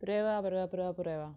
Prueba, prueba, prueba, prueba.